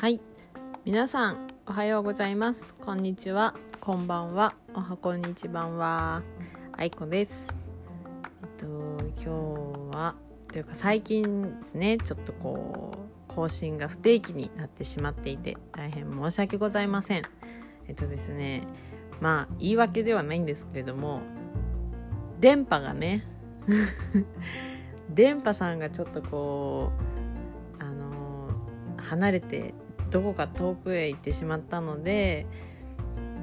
はい。皆さんおはようございます。こんにちは。こんばんは。おはこんにちばんは。あいこです。えっと今日はというか最近ですね。ちょっとこう更新が不定期になってしまっていて大変申し訳ございません。えっとですね。まあ言い訳ではないんですけれども電波がね 電波さんがちょっとこうあの離れてどこか遠くへ行ってしまったので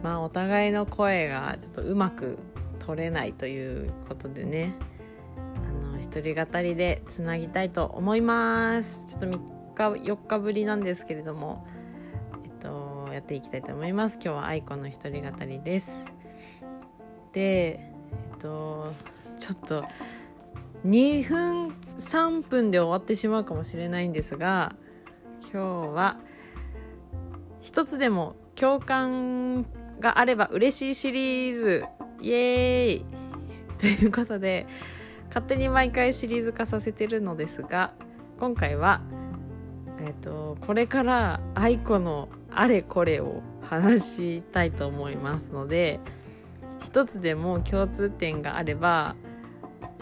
まあお互いの声がちょっとうまく取れないということでねあの一人語りでつなぎたいと思います。ちょっと3日4日ぶりなんですけれどもえっとやっていきたいと思います。今日は愛子の一人語りです。でえっとちょっと2分3分で終わってしまうかもしれないんですが今日は一つでも共感があれば嬉しいシリーズ。イエーイ。ということで勝手に毎回シリーズ化させてるのですが今回は、えーと、これから愛子のあれこれを話したいと思いますので一つでも共通点があれば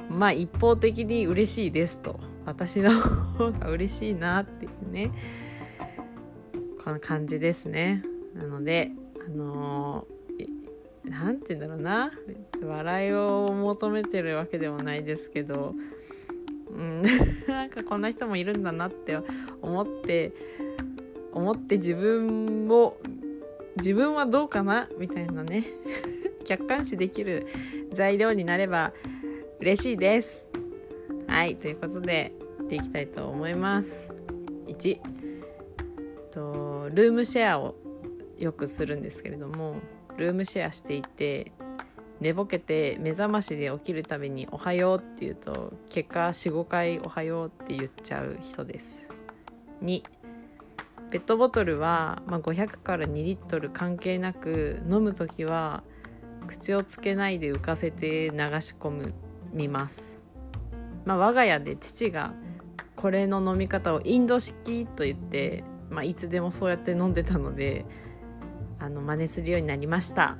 まあ一方的に嬉しいですと。私の方が嬉しいなっていうね。この感じですね。なのであの何、て言うんだろうな。笑いを求めてるわけでもないですけど、うん、なんかこんな人もいるんだなって思って思って自分を自分はどうかな？みたいなね。客観視できる材料になれば嬉しいです。はい。ということでやっていきたいと思います。1とルームシェアをよくするんですけれどもルームシェアしていて寝ぼけて目覚ましで起きるたびに「おはよう」って言うと結果45回「おはよう」って言っちゃう人です。2ペットボトルは、まあ、500から2リットル関係なく飲む時は口をつけないで浮かせて流し込む見ます、まあ、我が家で父がこれの飲み方をインド式と言って、まあ、いつでもそうやって飲んでたのであの真似するようになりました。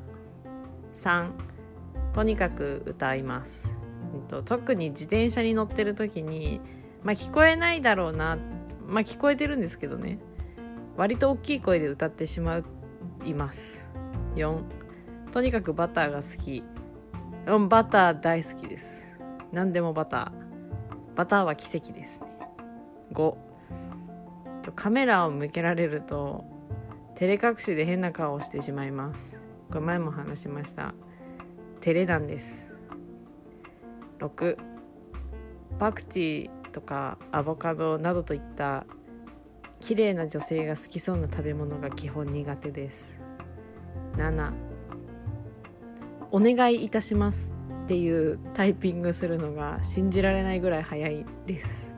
3とにかく歌います、えっと、特に自転車に乗ってる時にまあ聞こえないだろうなまあ聞こえてるんですけどね割と大きい声で歌ってしまいます。4とにかくバターが好き。うんバター大好きです。何でもバター。バターは奇跡ですね。5カメラを向けられると照れ隠しで変な顔をしてしまいます。これ前も話しました。照れなんです。6パクチーとかアボカドなどといった綺麗な女性が好きそうな食べ物が基本苦手です。7お願いいたしますっていうタイピングするのが信じられないぐらい早いです。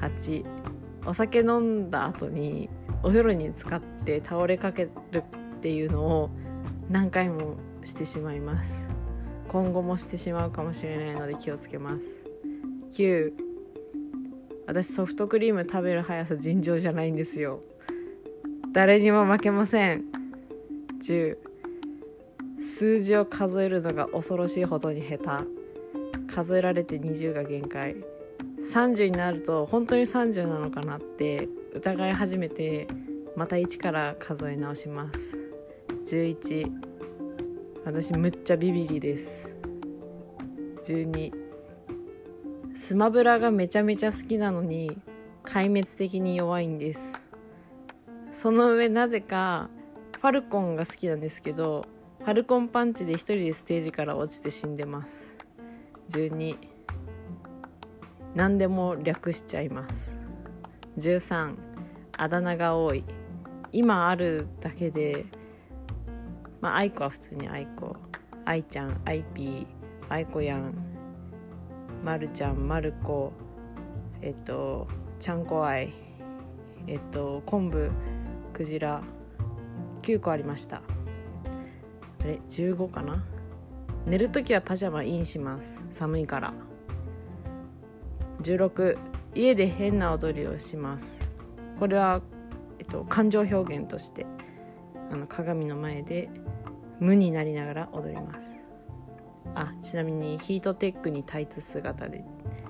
8お酒飲んだ後にお風呂に使って倒れかけるっていうのを何回もしてしまいます。今後もしてしまうかもしれないので気をつけます。9私ソフトクリーム食べる速さ尋常じゃないんですよ。誰にも負けません。10数字を数えるのが恐ろしいほどに下手。数えられて20が限界。30になると本当に30なのかなって疑い始めてまた1から数え直します。11私むっちゃビビリです。12スマブラがめちゃめちゃ好きなのに壊滅的に弱いんです。その上なぜかファルコンが好きなんですけどファルコンパンチで一人でステージから落ちて死んでます。12何でも略しちゃいます。13あだ名が多い。今あるだけでまあ愛子は普通に愛子愛ちゃん愛ピー愛子やんまるちゃんまる子えっとちゃんこ愛えっと昆布クジラ9個ありました。あれ15かな？寝る時はパジャマインします。寒いから。16家で変な踊りをします。これは、えっと、感情表現としてあの鏡の前で無になりながら踊ります。あちなみにヒートテックにタイツ姿で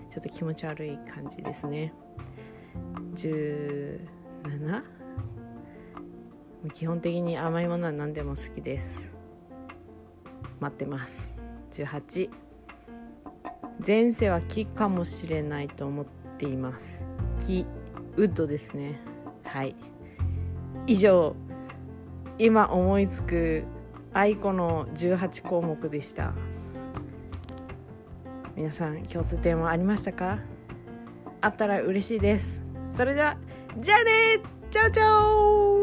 ちょっと気持ち悪い感じですね。17? 基本的に甘いものは何でも好きです。待ってます。18前世は木かもしれないと思っています。木ウッドですね。はい。以上今思いつく愛子の18項目でした。皆さん共通点はありましたか？あったら嬉しいです。それではじゃあねチャオチャオ